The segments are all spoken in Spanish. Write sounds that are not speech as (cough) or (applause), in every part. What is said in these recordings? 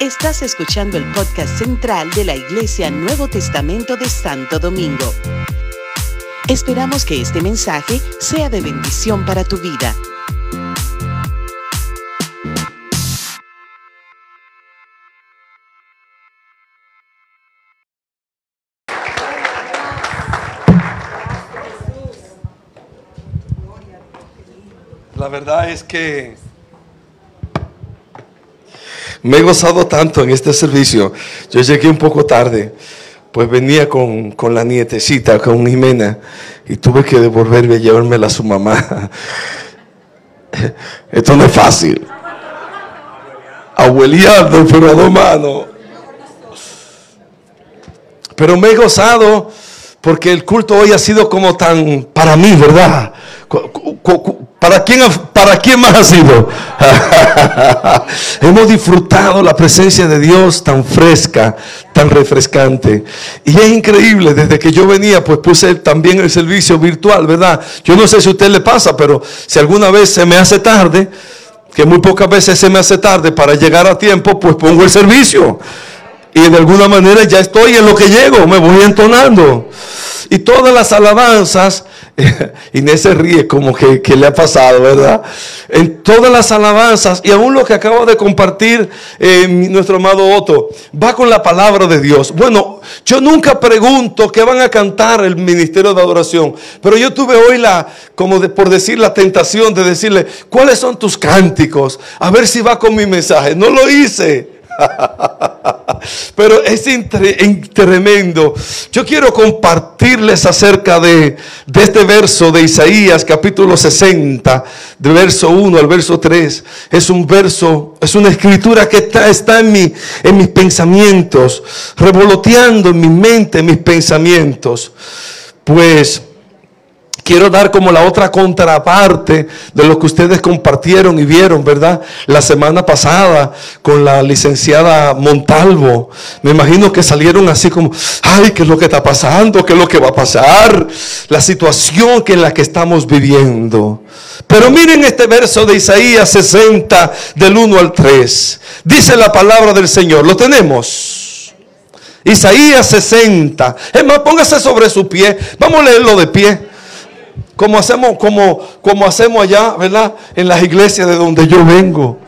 Estás escuchando el podcast central de la Iglesia Nuevo Testamento de Santo Domingo. Esperamos que este mensaje sea de bendición para tu vida. La verdad es que me he gozado tanto en este servicio. Yo llegué un poco tarde, pues venía con, la nietecita, con Jimena, y tuve que devolverme y llevármela a su mamá. (laughs) Esto no es fácil. Abueliando, pero a dos manos. Pero me he gozado porque el culto hoy ha sido como tan para mí, ¿verdad? ¿Para quién, ¿Para quién más ha sido? (laughs) Hemos disfrutado la presencia de Dios tan fresca, tan refrescante. Y es increíble, desde que yo venía, pues puse también el servicio virtual, ¿verdad? Yo no sé si a usted le pasa, pero si alguna vez se me hace tarde, que muy pocas veces se me hace tarde para llegar a tiempo, pues pongo el servicio. Y de alguna manera ya estoy en lo que llego, me voy entonando. Y todas las alabanzas (laughs) Inés se ríe como que, le ha pasado, ¿verdad? En todas las alabanzas y aún lo que acabo de compartir eh, nuestro amado Otto, va con la palabra de Dios. Bueno, yo nunca pregunto qué van a cantar el ministerio de adoración, pero yo tuve hoy la, como por decir, la tentación de decirle, ¿cuáles son tus cánticos? A ver si va con mi mensaje. No lo hice. (laughs) Pero es tremendo. Yo quiero compartirles acerca de, este verso de Isaías, capítulo 60, de verso 1 al verso 3. Es un verso, es una escritura que está, está en, mi, en mis pensamientos, revoloteando en mi mente, en mis pensamientos. Pues Quiero dar como la otra contraparte de lo que ustedes compartieron y vieron, ¿verdad? La semana pasada con la licenciada Montalvo. Me imagino que salieron así como, ay, ¿qué es lo que está pasando? ¿Qué es lo que va a pasar? La situación que en la que estamos viviendo. Pero miren este verso de Isaías 60 del 1 al 3. Dice la palabra del Señor. ¿Lo tenemos? Isaías 60. Es más, póngase sobre su pie. Vamos a leerlo de pie. Como hacemos, como, como hacemos allá, ¿verdad? En las iglesias de donde yo vengo.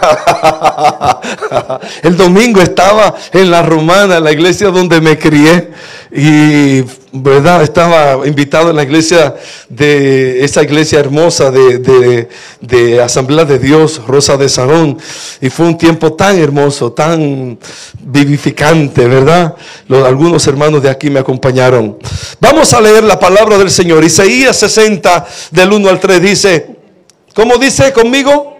(laughs) El domingo estaba en la romana, en la iglesia donde me crié. Y, ¿verdad? Estaba invitado en la iglesia de esa iglesia hermosa de, de, Asamblea de Dios, Rosa de Sarón. Y fue un tiempo tan hermoso, tan vivificante, ¿verdad? Los, algunos hermanos de aquí me acompañaron. Vamos a leer la palabra del Señor. Isaías 60, del 1 al 3 dice, ¿cómo dice conmigo?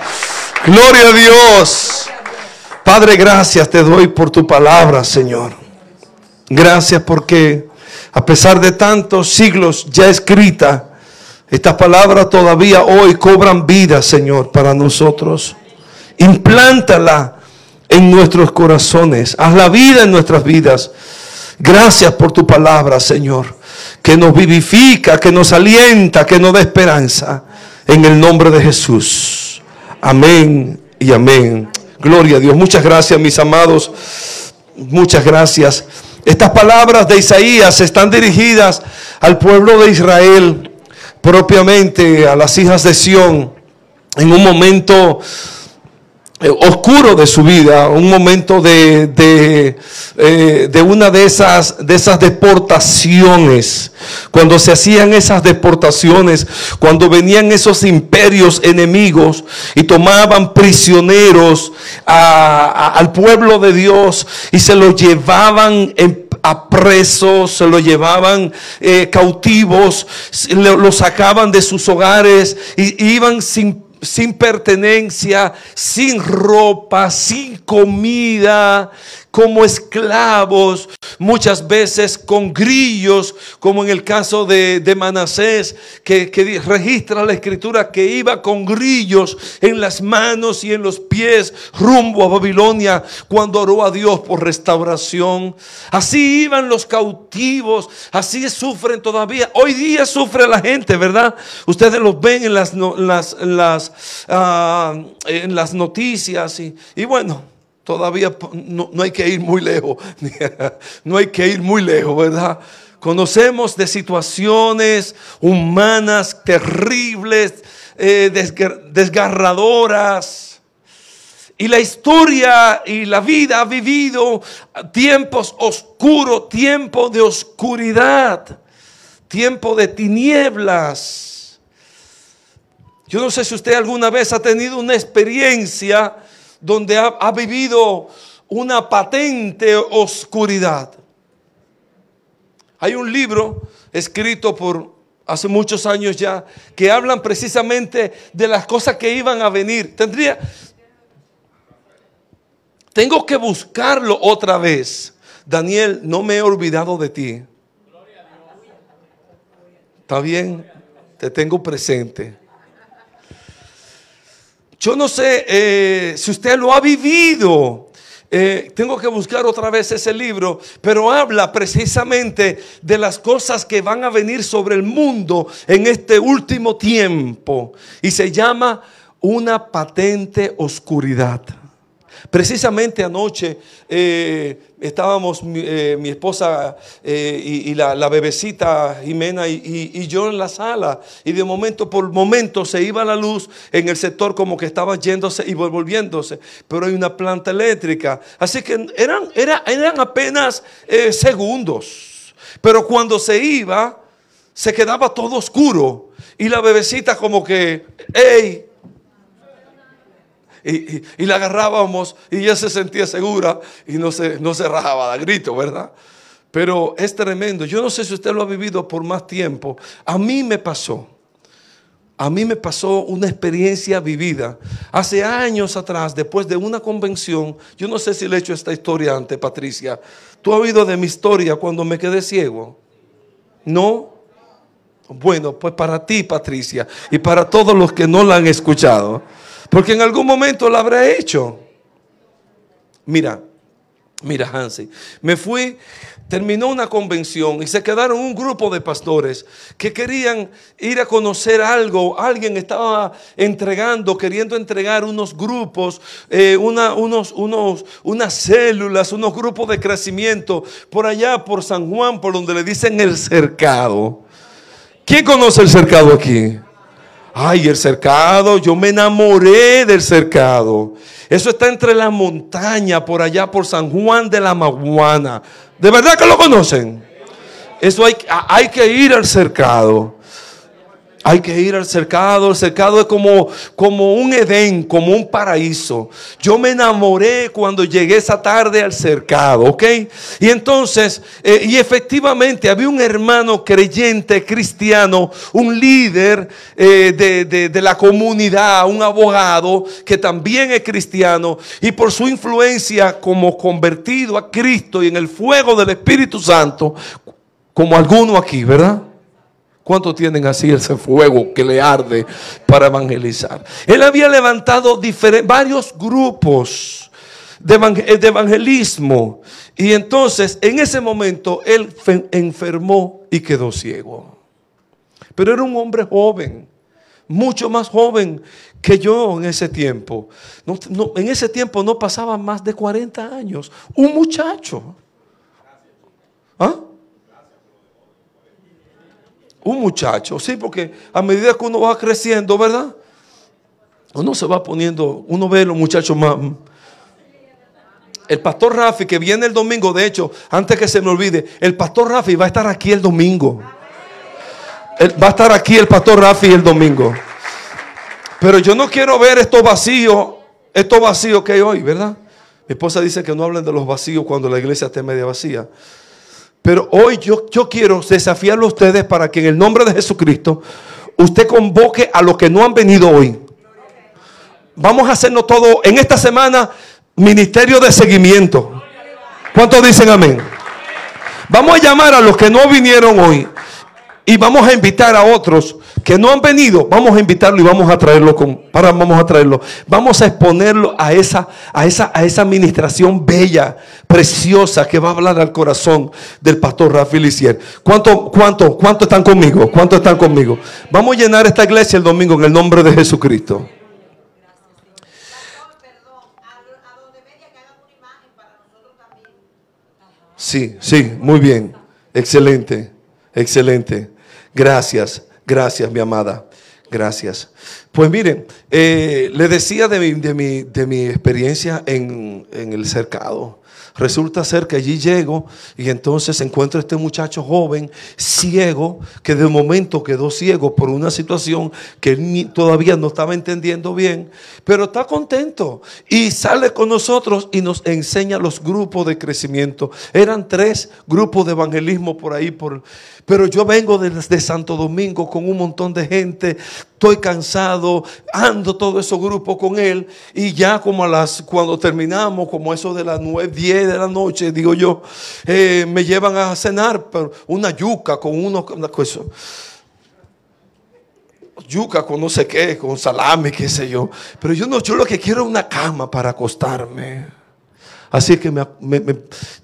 Gloria a Dios. Padre, gracias te doy por tu palabra, Señor. Gracias porque a pesar de tantos siglos ya escrita, estas palabras todavía hoy cobran vida, Señor, para nosotros. Implántala en nuestros corazones. Haz la vida en nuestras vidas. Gracias por tu palabra, Señor que nos vivifica, que nos alienta, que nos da esperanza. En el nombre de Jesús. Amén y amén. Gloria a Dios. Muchas gracias, mis amados. Muchas gracias. Estas palabras de Isaías están dirigidas al pueblo de Israel, propiamente a las hijas de Sión, en un momento oscuro de su vida, un momento de, de, eh, de, una de esas, de esas deportaciones, cuando se hacían esas deportaciones, cuando venían esos imperios enemigos y tomaban prisioneros al pueblo de Dios y se los llevaban a presos, se lo llevaban eh, cautivos, lo, lo, sacaban de sus hogares y iban sin sin pertenencia, sin ropa, sin comida, como esclavos, muchas veces con grillos, como en el caso de, Manasés, que, que, registra la escritura que iba con grillos en las manos y en los pies rumbo a Babilonia cuando oró a Dios por restauración. Así iban los cautivos, así sufren todavía. Hoy día sufre la gente, ¿verdad? Ustedes los ven en las, las, las, ah, en las noticias y, y bueno. Todavía no, hay que ir muy lejos. (laughs) No hay que ir muy lejos, ¿verdad? Conocemos de situaciones humanas terribles, eh, desgarradoras. Y la historia y la vida ha vivido tiempos oscuros, tiempo de oscuridad, tiempo de tinieblas. Yo no sé si usted alguna vez ha tenido una experiencia donde ha, vivido una patente oscuridad. Hay un libro escrito por hace muchos años ya que hablan precisamente de las cosas que iban a venir. Tendría tengo que buscarlo otra vez. Daniel, no me he olvidado de ti. ¿Está bien? Te tengo presente. Yo no sé eh, si usted lo ha vivido. Eh, tengo que buscar otra vez ese libro, pero habla precisamente de las cosas que van a venir sobre el mundo en este último tiempo. Y se llama una patente oscuridad. Precisamente anoche eh, estábamos mi, eh, esposa eh, y, la, bebecita Jimena y, yo en la sala. Y de momento por momento se iba la luz en el sector como que estaba yéndose y volviéndose, pero hay una planta eléctrica. Así que eran, eran apenas segundos, pero cuando se iba se quedaba todo oscuro. Y la bebecita como que, hey, y, la agarrábamos y ella se sentía segura y no se, no se rajaba de grito, ¿verdad? Pero es tremendo. Yo no sé si usted lo ha vivido por más tiempo. A mí me pasó. A mí me pasó una experiencia vivida. Hace años atrás, después de una convención, yo no sé si le he hecho esta historia antes, Patricia. ¿Tú has oído de mi historia cuando me quedé ciego? ¿No? Bueno, pues para ti, Patricia, y para todos los que no la han escuchado. Porque en algún momento lo habré hecho. Mira, mira Hansi, me fui, terminó una convención y se quedaron un grupo de pastores que querían ir a conocer algo. Alguien estaba entregando, queriendo entregar unos grupos, eh, unos, unos, unas células, unos grupos de crecimiento por allá, por San Juan, por donde le dicen el cercado. ¿Quién conoce el cercado aquí? Ay, el cercado, yo me enamoré del cercado. Eso está entre la montaña, por allá por San Juan de la Maguana. ¿De verdad que lo conocen? Eso hay, hay que ir al cercado. Hay que ir al cercado. El cercado es como, como un Edén, como un paraíso. Yo me enamoré cuando llegué esa tarde al cercado, ¿ok? Y entonces, eh, y efectivamente había un hermano creyente, cristiano, un líder eh, de, de la comunidad, un abogado que también es cristiano. Y por su influencia como convertido a Cristo y en el fuego del Espíritu Santo, como alguno aquí, ¿verdad? ¿Cuántos tienen así ese fuego que le arde para evangelizar? Él había levantado varios grupos de, evangelismo. Y entonces, en ese momento, él enfermó y quedó ciego. Pero era un hombre joven, mucho más joven que yo en ese tiempo. en ese tiempo no pasaba más de 40 años. Un muchacho. ¿Ah? Un muchacho, sí, porque a medida que uno va creciendo, ¿verdad? Uno se va poniendo, uno ve a los muchachos más. El pastor Rafi, que viene el domingo, de hecho, antes que se me olvide, el pastor Rafi va a estar aquí el domingo. va a estar aquí el pastor Rafi el domingo. Pero yo no quiero ver estos vacíos, estos vacíos que hay hoy, ¿verdad? Mi esposa dice que no hablen de los vacíos cuando la iglesia esté media vacía. Pero hoy yo, yo quiero desafiarlo a ustedes para que en el nombre de Jesucristo usted convoque a los que no han venido hoy. Vamos a hacernos todo en esta semana ministerio de seguimiento. ¿Cuántos dicen amén? Vamos a llamar a los que no vinieron hoy y vamos a invitar a otros que no han venido, vamos a invitarlo y vamos a traerlo con, para, vamos a traerlo. Vamos a exponerlo a esa, a esa, a esa administración bella, preciosa que va a hablar al corazón del pastor Rafael Licier. ¿Cuánto, cuánto, cuánto están conmigo? ¿Cuánto están conmigo? Vamos a llenar esta iglesia el domingo en el nombre de Jesucristo. Sí, sí, muy bien. Excelente, excelente. Gracias. Gracias, mi amada. Gracias. Pues miren, eh, le decía de mi, de mi, de mi experiencia en, en el cercado. Resulta ser que allí llego y entonces encuentro a este muchacho joven, ciego, que de momento quedó ciego por una situación que él todavía no estaba entendiendo bien, pero está contento y sale con nosotros y nos enseña los grupos de crecimiento. Eran tres grupos de evangelismo por ahí, por, pero yo vengo desde Santo Domingo con un montón de gente, estoy cansado, ando todo ese grupo con él y ya como a las, cuando terminamos, como eso de las 9, 10 de la noche, digo yo, eh, me llevan a cenar una yuca con unos, una cosa yuca con no sé qué, con salami, qué sé yo. Pero yo no, yo lo que quiero es una cama para acostarme. Así que me,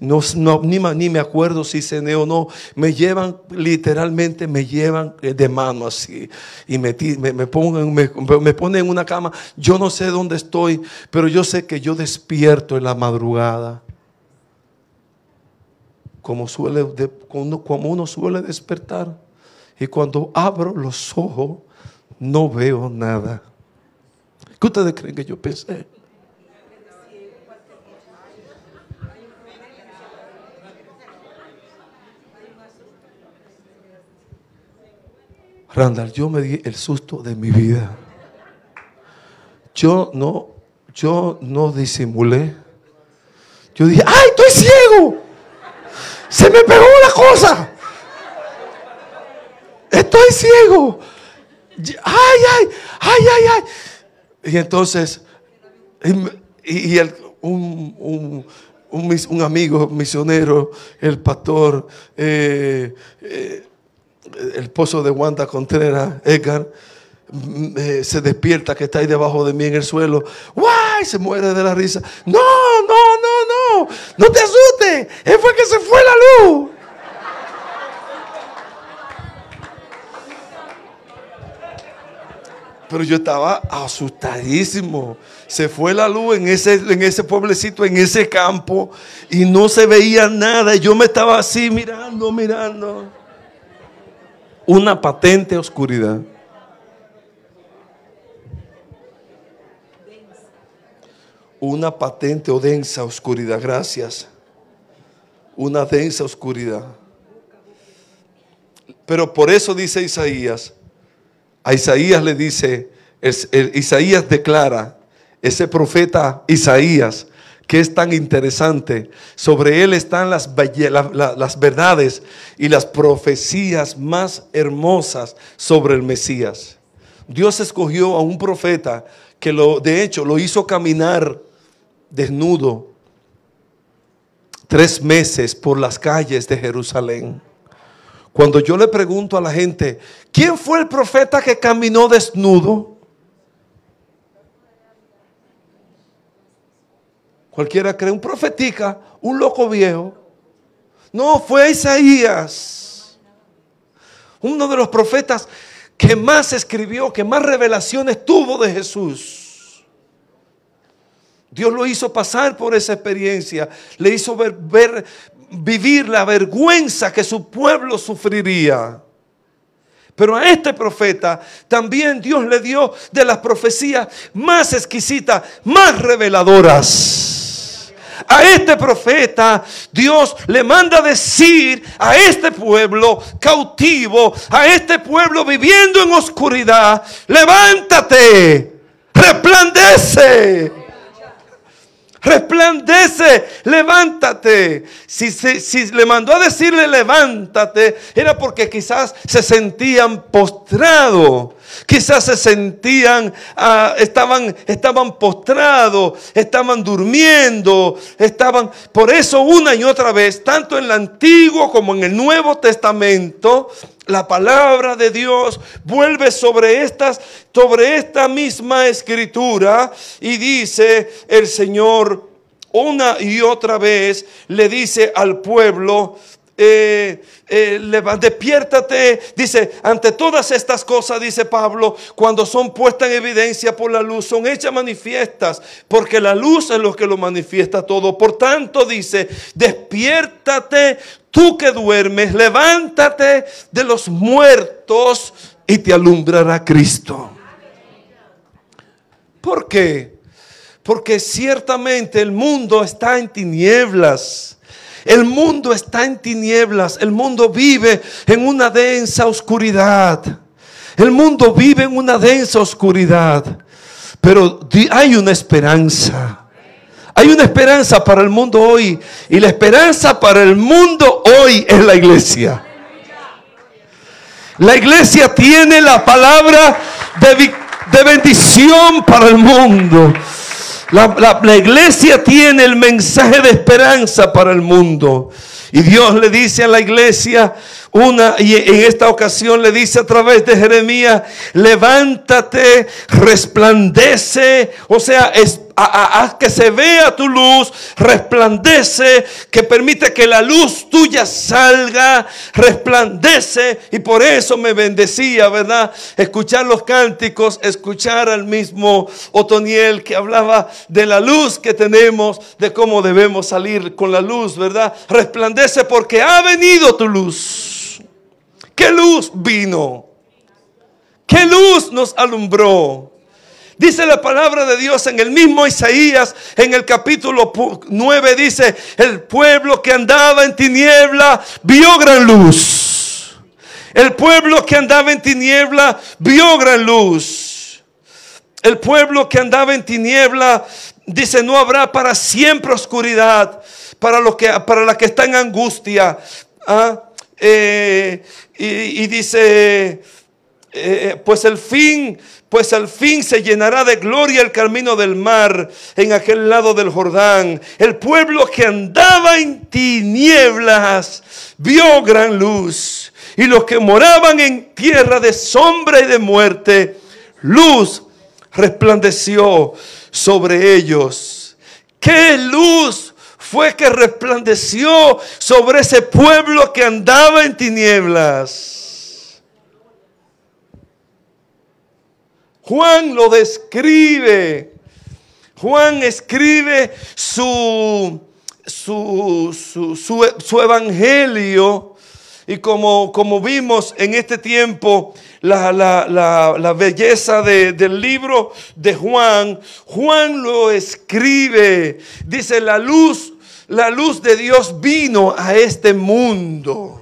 no, ni, ni, me acuerdo si cené o no. Me llevan, literalmente me llevan de mano así. Y me, pongan, me, ponen en una cama. Yo no sé dónde estoy, pero yo sé que yo despierto en la madrugada. Como, suele, como uno suele despertar. Y cuando abro los ojos, no veo nada. ¿Qué ustedes creen que yo pensé? Randall, yo me di el susto de mi vida. Yo no, yo no disimulé. Yo dije, ¡ay, estoy ciego! Se me pegó la cosa. Estoy ciego. ¡Ay, ay, ay, ay, ay! Y entonces, y, un, amigo misionero, el pastor, eh, eh, el esposo de Wanda Contreras, Edgar, se despierta que está ahí debajo de mí en el suelo. ¡Guay! Se muere de la risa. No, no, no, te asustes. Él fue que se fue la luz. Pero yo estaba asustadísimo. Se fue la luz en ese, en ese pueblecito, en ese campo, y no se veía nada. Y yo me estaba así mirando, mirando una patente oscuridad. Una patente o densa oscuridad, gracias. Una densa oscuridad. Pero por eso dice Isaías, a Isaías le dice, Isaías declara, ese profeta Isaías, que es tan interesante. Sobre él están las, las verdades y las profecías más hermosas sobre el Mesías. Dios escogió a un profeta que lo, de hecho lo hizo caminar desnudo tres meses por las calles de Jerusalén. Cuando yo le pregunto a la gente, ¿quién fue el profeta que caminó desnudo? Cualquiera cree un profetica, un loco viejo. No, fue Isaías. Uno de los profetas que más escribió, que más revelaciones tuvo de Jesús. Dios lo hizo pasar por esa experiencia, le hizo ver, vivir la vergüenza que su pueblo sufriría. Pero a este profeta también Dios le dio de las profecías más exquisitas, más reveladoras a este profeta, Dios le manda decir a este pueblo cautivo, a este pueblo viviendo en oscuridad, levántate, resplandece. Resplandece, levántate. Si, si, le mandó a decirle levántate, era porque quizás se sentían postrados. Quizás se sentían, ah, estaban, estaban postrados, estaban durmiendo, estaban. Por eso una y otra vez, tanto en el Antiguo como en el Nuevo Testamento, la palabra de Dios vuelve sobre estas, sobre esta misma escritura y dice el Señor una y otra vez le dice al pueblo, eh, eh, despiértate, dice, ante todas estas cosas, dice Pablo, cuando son puestas en evidencia por la luz, son hechas manifiestas, porque la luz es lo que lo manifiesta todo. Por tanto, dice, despiértate tú que duermes, levántate de los muertos y te alumbrará Cristo. ¿Por qué? Porque ciertamente el mundo está en tinieblas. El mundo está en tinieblas. El mundo vive en una densa oscuridad. El mundo vive en una densa oscuridad. Pero hay una esperanza. Hay una esperanza para el mundo hoy. Y la esperanza para el mundo hoy es la iglesia. La iglesia tiene la palabra de, de bendición para el mundo. La, iglesia tiene el mensaje de esperanza para el mundo. Y Dios le dice a la iglesia una, y en esta ocasión le dice a través de Jeremías, levántate, resplandece, o sea, haz que se vea tu luz, resplandece, que permite que la luz tuya salga, resplandece. Y por eso me bendecía, ¿verdad? Escuchar los cánticos, escuchar al mismo Otoniel que hablaba de la luz que tenemos, de cómo debemos salir con la luz, ¿verdad? Resplandece porque ha venido tu luz. ¿Qué luz vino? ¿Qué luz nos alumbró? Dice la palabra de Dios en el mismo Isaías, en el capítulo 9, dice, el pueblo que andaba en tiniebla vio gran luz. El pueblo que andaba en tiniebla vio gran luz. El pueblo que andaba en tiniebla dice, no habrá para siempre oscuridad para, lo que, para la que está en angustia. ¿Ah? Eh, y, dice, eh, pues el fin pues al fin se llenará de gloria el camino del mar en aquel lado del Jordán. El pueblo que andaba en tinieblas vio gran luz. Y los que moraban en tierra de sombra y de muerte, luz resplandeció sobre ellos. ¿Qué luz fue que resplandeció sobre ese pueblo que andaba en tinieblas? Juan lo describe. Juan escribe su, su, evangelio. Y como, como, vimos en este tiempo la, belleza del libro de Juan, Juan lo escribe. Dice, la luz, la luz de Dios vino a este mundo.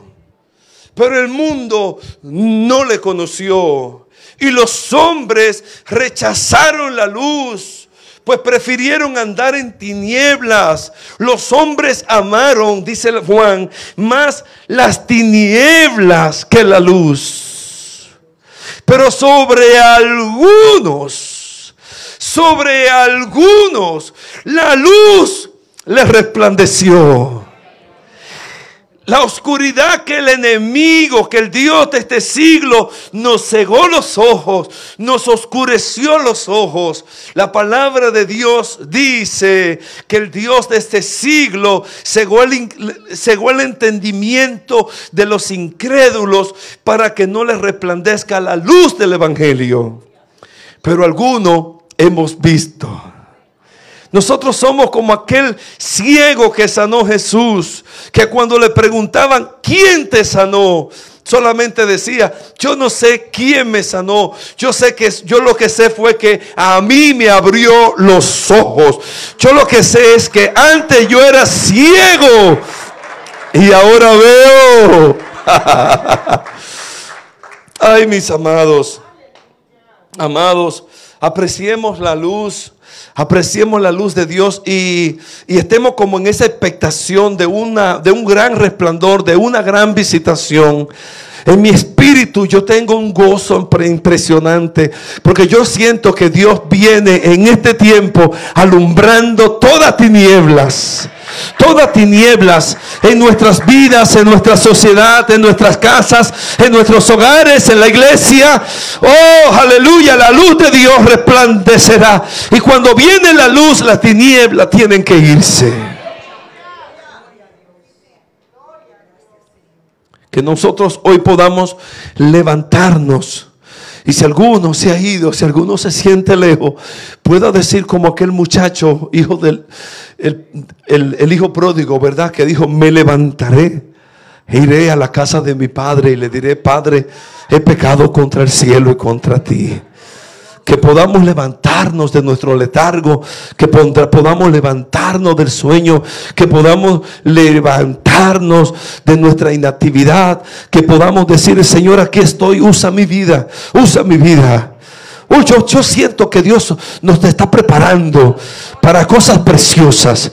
Pero el mundo no le conoció. Y los hombres rechazaron la luz, pues prefirieron andar en tinieblas. Los hombres amaron, dice Juan, más las tinieblas que la luz. Pero sobre algunos, sobre algunos, la luz les resplandeció. La oscuridad que el enemigo, que el Dios de este siglo nos cegó los ojos, nos oscureció los ojos. La palabra de Dios dice que el Dios de este siglo cegó el, cegó el entendimiento de los incrédulos para que no les resplandezca la luz del Evangelio. Pero algunos hemos visto nosotros somos como aquel ciego que sanó Jesús, que cuando le preguntaban, ¿quién te sanó? Solamente decía, yo no sé quién me sanó. Yo sé que yo lo que sé fue que a mí me abrió los ojos. Yo lo que sé es que antes yo era ciego y ahora veo. (laughs) Ay, mis amados. Amados, apreciemos la luz, apreciemos la luz de Dios y, estemos como en esa expectación de, una, de un gran resplandor, de una gran visitación. En mi espíritu yo tengo un gozo impresionante porque yo siento que Dios viene en este tiempo alumbrando todas tinieblas. Todas tinieblas en nuestras vidas, en nuestra sociedad, en nuestras casas, en nuestros hogares, en la iglesia. Oh, aleluya, la luz de Dios resplandecerá. Y cuando viene la luz, las tinieblas tienen que irse. que nosotros hoy podamos levantarnos. Y si alguno se ha ido, si alguno se siente lejos, pueda decir como aquel muchacho, hijo del el, hijo pródigo, ¿verdad? Que dijo, me levantaré e iré a la casa de mi padre y le diré, Padre, he pecado contra el cielo y contra ti que podamos levantarnos de nuestro letargo, que podamos levantarnos del sueño, que podamos levantarnos de nuestra inactividad, que podamos decir, Señor, aquí estoy, usa mi vida, usa mi vida. yo, yo siento que Dios nos está preparando para cosas preciosas.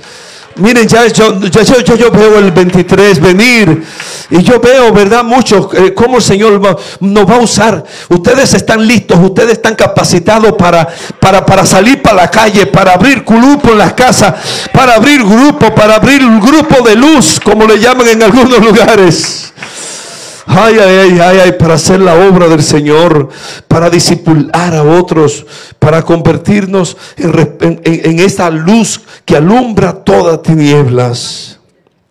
Miren, ya yo, yo, veo el 23 venir y yo veo, ¿verdad? Mucho eh, cómo el Señor nos va a usar. Ustedes están listos, ustedes están capacitados para, para, para salir para la calle, para abrir grupo en las casas, para abrir grupo, para abrir un grupo de luz, como le llaman en algunos (laughs) lugares. Ay, ay, ay, ay, para hacer la obra del Señor, para disipular a otros, para convertirnos en, en, esta luz que alumbra todas tinieblas.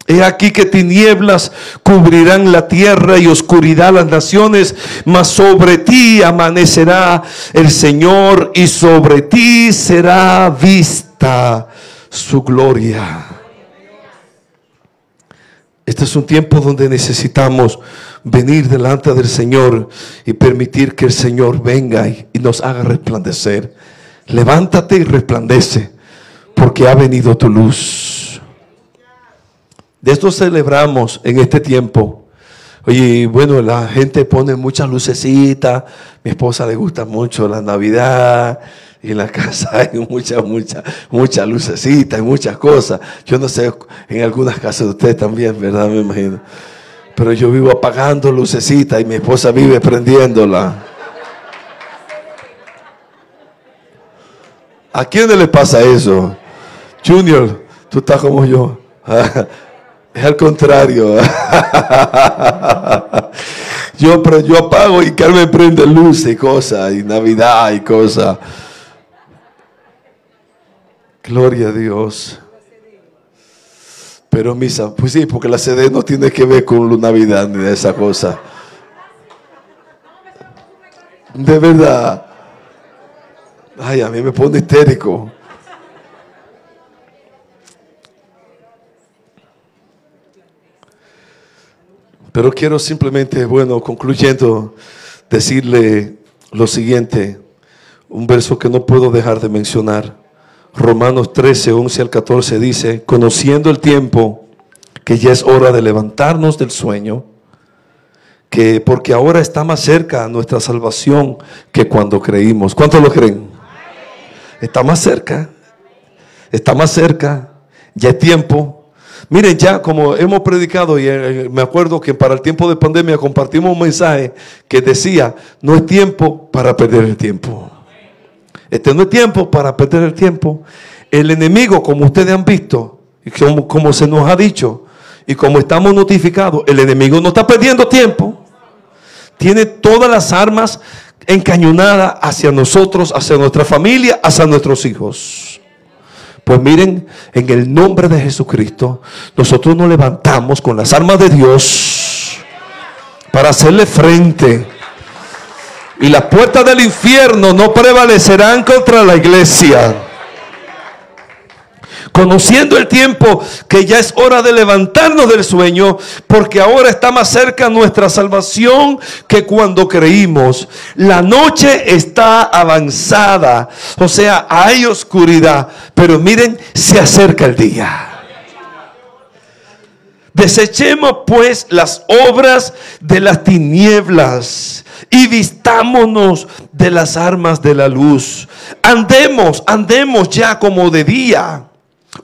He aquí que tinieblas cubrirán la tierra y oscuridad las naciones, mas sobre ti amanecerá el Señor y sobre ti será vista su gloria. Este es un tiempo donde necesitamos venir delante del Señor y permitir que el Señor venga y, nos haga resplandecer. Levántate y resplandece, porque ha venido tu luz. De esto celebramos en este tiempo. Oye, bueno, la gente pone muchas lucecitas. Mi esposa le gusta mucho la Navidad. Y en la casa (laughs) hay muchas, muchas, muchas lucecitas y muchas cosas. Yo no sé, en algunas casas de ustedes también, ¿verdad? Me imagino. Pero yo vivo apagando lucecita y mi esposa vive prendiéndola. ¿A quién le pasa eso? Junior, tú estás como yo. (laughs) Es al contrario. Yo, pero yo apago y Carmen prende luz y cosas, y Navidad y cosas. Gloria a Dios. Pero misa, pues sí, porque la CD no tiene que ver con la Navidad ni de esa cosa. De verdad. Ay, a mí me pone histérico. Pero quiero simplemente, bueno, concluyendo, decirle lo siguiente, un verso que no puedo dejar de mencionar. Romanos 13, 11 al 14 dice, conociendo el tiempo, que ya es hora de levantarnos del sueño, que porque ahora está más cerca nuestra salvación que cuando creímos. ¿Cuántos lo creen? Está más cerca, está más cerca, ya es tiempo. Miren, ya como hemos predicado y eh, me acuerdo que para el tiempo de pandemia compartimos un mensaje que decía, no es tiempo para perder el tiempo. Este no es tiempo para perder el tiempo. El enemigo, como ustedes han visto, y como, se nos ha dicho, y como estamos notificados, el enemigo no está perdiendo tiempo. Tiene todas las armas encañonadas hacia nosotros, hacia nuestra familia, hacia nuestros hijos. Pues miren, en el nombre de Jesucristo, nosotros nos levantamos con las armas de Dios para hacerle frente y las puertas del infierno no prevalecerán contra la iglesia. Conociendo el tiempo que ya es hora de levantarnos del sueño, porque ahora está más cerca nuestra salvación que cuando creímos. La noche está avanzada, o sea, hay oscuridad, pero miren, se acerca el día. Desechemos pues las obras de las tinieblas y vistámonos de las armas de la luz. Andemos, andemos ya como de día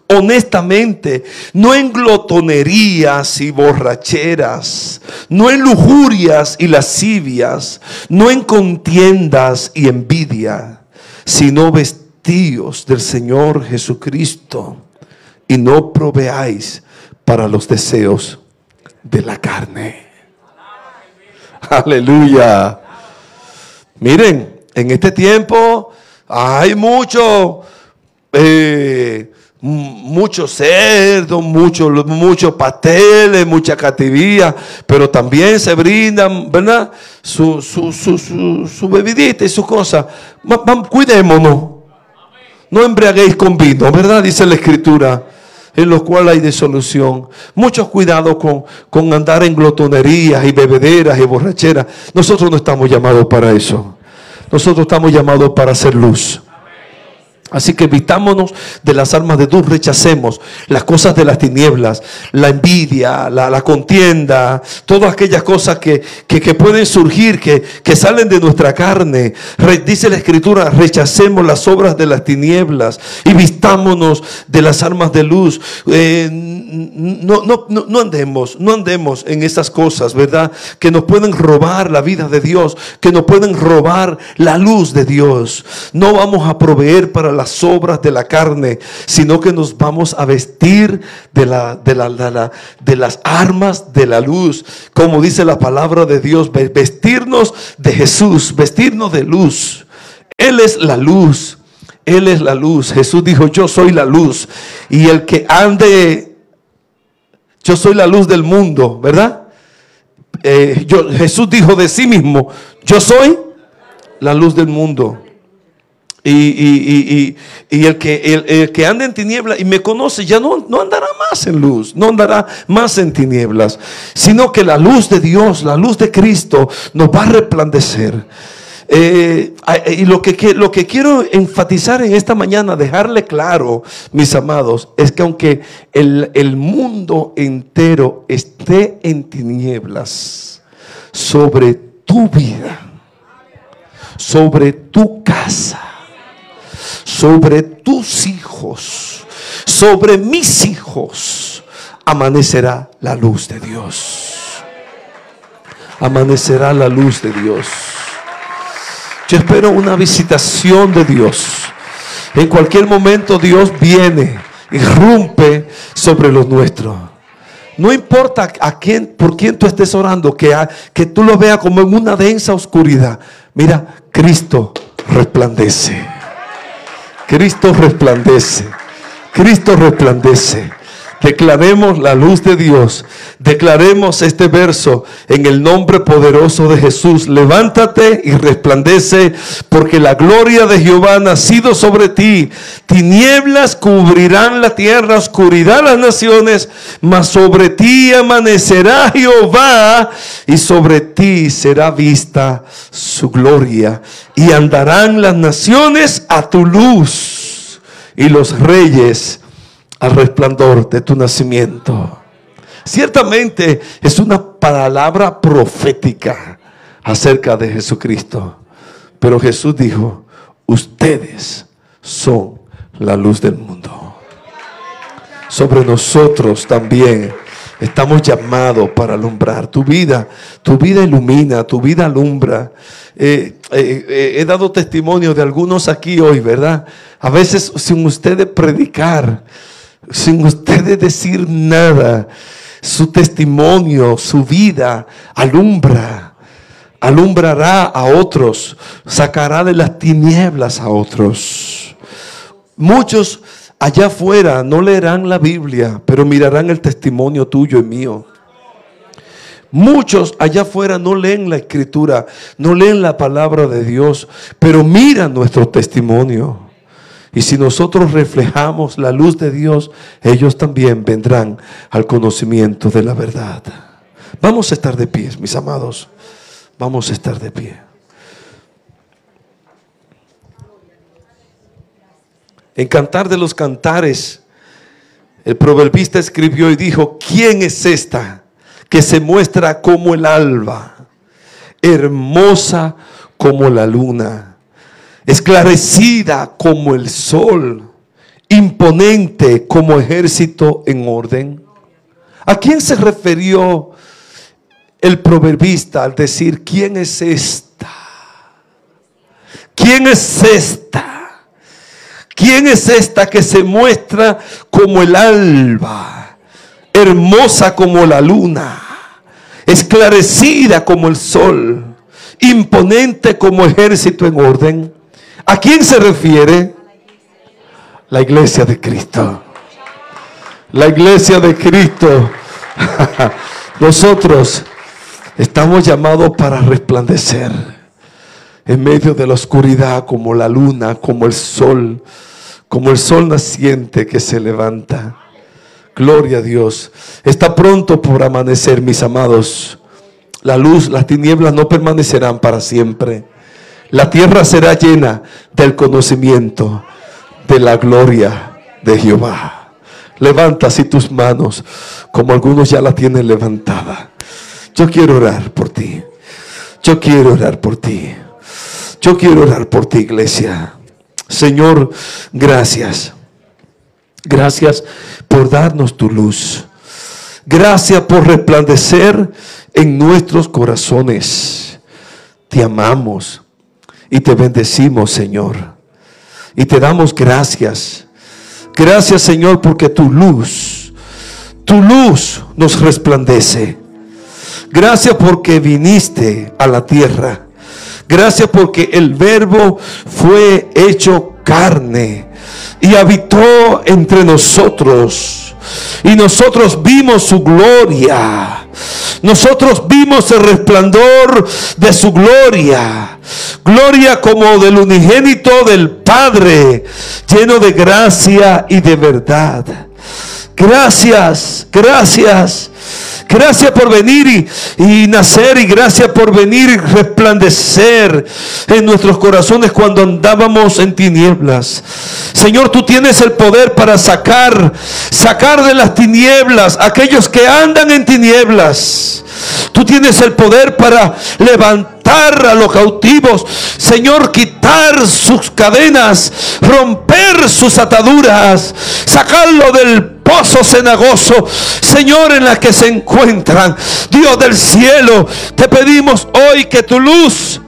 honestamente, no en glotonerías y borracheras, no en lujurias y lascivias, no en contiendas y envidia, sino vestidos del Señor Jesucristo y no proveáis para los deseos de la carne. Aleluya. Miren, en este tiempo hay mucho... Eh, muchos cerdos, muchos mucho pasteles, mucha cativía, pero también se brindan, ¿verdad? Su, su, su, su, bebidita y su cosa. Cuidémonos. No embriaguéis con vino, ¿verdad? Dice la escritura, en lo cual hay disolución. Mucho cuidado con, con andar en glotonerías y bebederas y borracheras. Nosotros no estamos llamados para eso. Nosotros estamos llamados para hacer luz. Así que evitámonos de las armas de luz, rechacemos las cosas de las tinieblas, la envidia, la, contienda, todas aquellas cosas que, pueden surgir, que, salen de nuestra carne. dice la escritura, rechacemos las obras de las tinieblas y vistámonos de las armas de luz. Eh, no, no, no, andemos, no andemos en esas cosas, ¿verdad? Que nos pueden robar la vida de Dios, que nos pueden robar la luz de Dios. No vamos a proveer para las obras de la carne, sino que nos vamos a vestir de, la, de, la, de las armas de la luz, como dice la palabra de Dios, vestirnos de Jesús, vestirnos de luz. Él es la luz. Él es la luz. Jesús dijo, yo soy la luz. Y el que ande, yo soy la luz del mundo, ¿verdad? Eh, yo, Jesús dijo de sí mismo, yo soy la luz del mundo. Y, el, que, el, que anda en tinieblas y me conoce ya no, andará más en luz, no andará más en tinieblas, sino que la luz de Dios, la luz de Cristo nos va a resplandecer. Eh, y lo que, lo que quiero enfatizar en esta mañana, dejarle claro, mis amados, es que aunque el mundo entero esté en tinieblas sobre tu vida, sobre tu casa, sobre tus hijos, sobre mis hijos, amanecerá la luz de Dios. Amanecerá la luz de Dios. Yo espero una visitación de Dios. En cualquier momento Dios viene, y rompe sobre los nuestros. No importa a quién, por quién tú estés orando, que, que tú lo veas como en una densa oscuridad. Mira, Cristo resplandece. Cristo resplandece. Cristo resplandece. Declaremos la luz de Dios. Declaremos este verso en el nombre poderoso de Jesús. Levántate y resplandece porque la gloria de Jehová ha nacido sobre ti. Tinieblas cubrirán la tierra, oscuridad las naciones, mas sobre ti amanecerá Jehová y sobre ti será vista su gloria. Y andarán las naciones a tu luz y los reyes al resplandor de tu nacimiento. Ciertamente es una palabra profética acerca de Jesucristo. Pero Jesús dijo, ustedes son la luz del mundo. Sobre nosotros también estamos llamados para alumbrar. Tu vida, tu vida ilumina, tu vida alumbra. Eh, eh, eh, he dado testimonio de algunos aquí hoy, ¿verdad? A veces sin ustedes predicar, sin ustedes decir nada. Su testimonio, su vida alumbra, alumbrará a otros, sacará de las tinieblas a otros. Muchos allá afuera no leerán la Biblia, pero mirarán el testimonio tuyo y mío. Muchos allá afuera no leen la escritura, no leen la palabra de Dios, pero miran nuestro testimonio. Y si nosotros reflejamos la luz de Dios, ellos también vendrán al conocimiento de la verdad. Vamos a estar de pie, mis amados. Vamos a estar de pie. En Cantar de los Cantares, el proverbista escribió y dijo, ¿quién es esta que se muestra como el alba, hermosa como la luna? Esclarecida como el sol, imponente como ejército en orden. ¿A quién se refirió el proverbista al decir, ¿quién es esta? ¿Quién es esta? ¿Quién es esta que se muestra como el alba, hermosa como la luna, esclarecida como el sol, imponente como ejército en orden? ¿A quién se refiere? La iglesia de Cristo. La iglesia de Cristo. (laughs) Nosotros estamos llamados para resplandecer en medio de la oscuridad como la luna, como el sol, como el sol naciente que se levanta. Gloria a Dios. Está pronto por amanecer, mis amados. La luz, las tinieblas no permanecerán para siempre. La tierra será llena del conocimiento de la gloria de Jehová. Levanta así tus manos como algunos ya la tienen levantada. Yo quiero orar por ti. Yo quiero orar por ti. Yo quiero orar por ti, iglesia. Señor, gracias. Gracias por darnos tu luz. Gracias por resplandecer en nuestros corazones. Te amamos y te bendecimos, Señor. Y te damos gracias. Gracias, Señor, porque tu luz, tu luz nos resplandece. Gracias porque viniste a la tierra. Gracias porque el verbo fue hecho carne y habitó entre nosotros. Y nosotros vimos su gloria. Nosotros vimos el resplandor de su gloria. Gloria como del unigénito del Padre, lleno de gracia y de verdad. Gracias, gracias. Gracias por venir y, nacer y gracias por venir y resplandecer en nuestros corazones cuando andábamos en tinieblas. Señor, tú tienes el poder para sacar, sacar de las tinieblas aquellos que andan en tinieblas. Tú tienes el poder para levantar a los cautivos. Señor, quitar sus cadenas, romper sus ataduras, sacarlo del pozo cenagoso, Señor, en la que se encuentran. Dios del cielo, te pedimos hoy que tu luz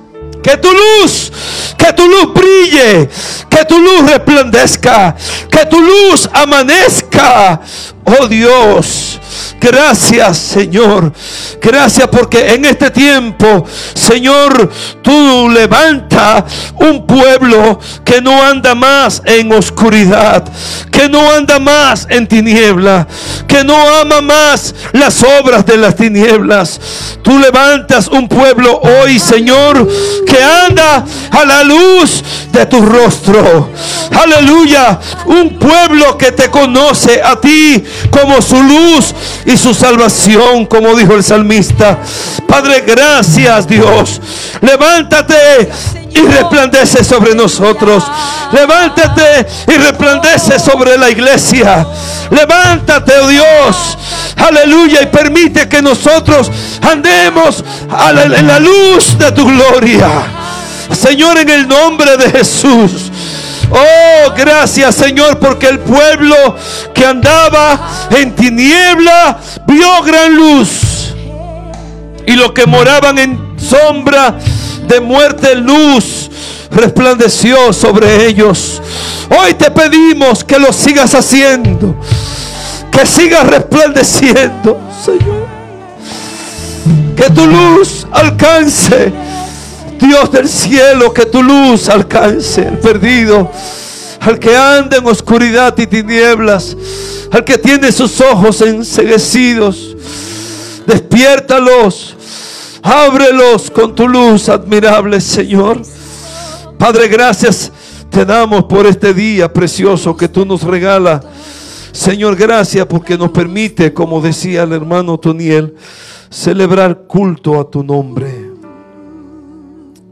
que tu luz, que tu luz brille, que tu luz resplandezca, que tu luz amanezca. Oh Dios, Gracias, Señor. Gracias porque en este tiempo, Señor, tú levanta un pueblo que no anda más en oscuridad, que no anda más en tiniebla, que no ama más las obras de las tinieblas. Tú levantas un pueblo hoy, Señor, que anda a la luz de tu rostro. Aleluya. Un pueblo que te conoce a ti como su luz y su salvación, como dijo el salmista. Padre, gracias Dios. Levántate y resplandece sobre nosotros. Levántate y resplandece sobre la iglesia. Levántate, oh Dios. Aleluya. Y permite que nosotros andemos en la luz de tu gloria. Señor, en el nombre de Jesús. Oh, gracias Señor, porque el pueblo que andaba en tiniebla vio gran luz. Y los que moraban en sombra de muerte, luz resplandeció sobre ellos. Hoy te pedimos que lo sigas haciendo. Que sigas resplandeciendo, Señor. Que tu luz alcance Dios del cielo, que tu luz alcance al perdido, al que anda en oscuridad y tinieblas, al que tiene sus ojos enseguecidos. Despiértalos, ábrelos con tu luz admirable, Señor. Padre, gracias te damos por este día precioso que tú nos regalas. Señor, gracias porque nos permite, como decía el hermano Toniel, celebrar culto a tu nombre